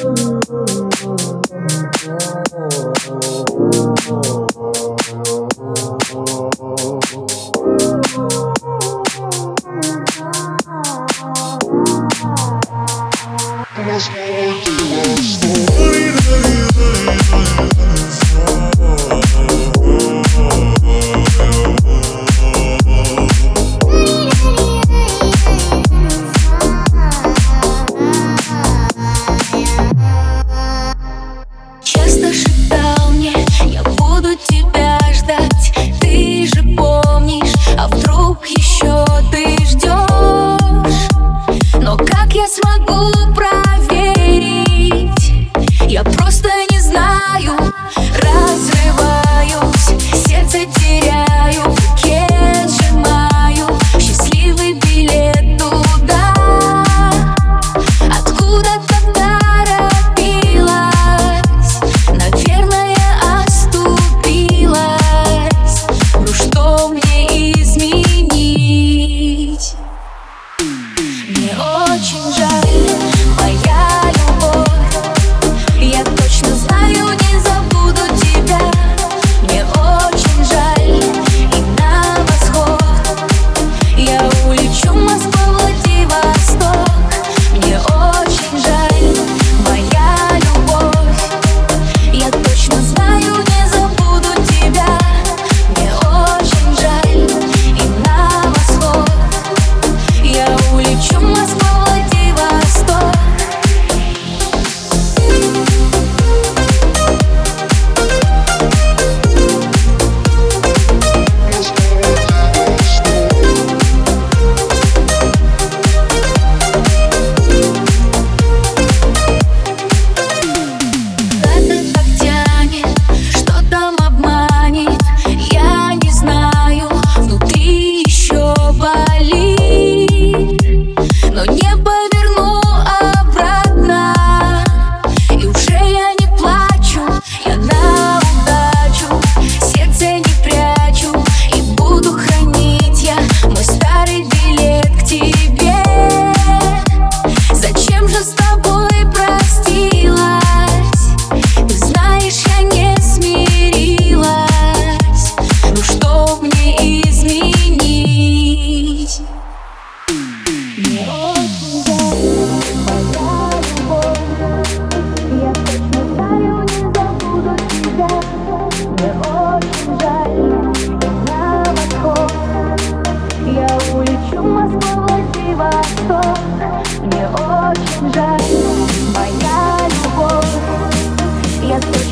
Story pero te повернуть. días.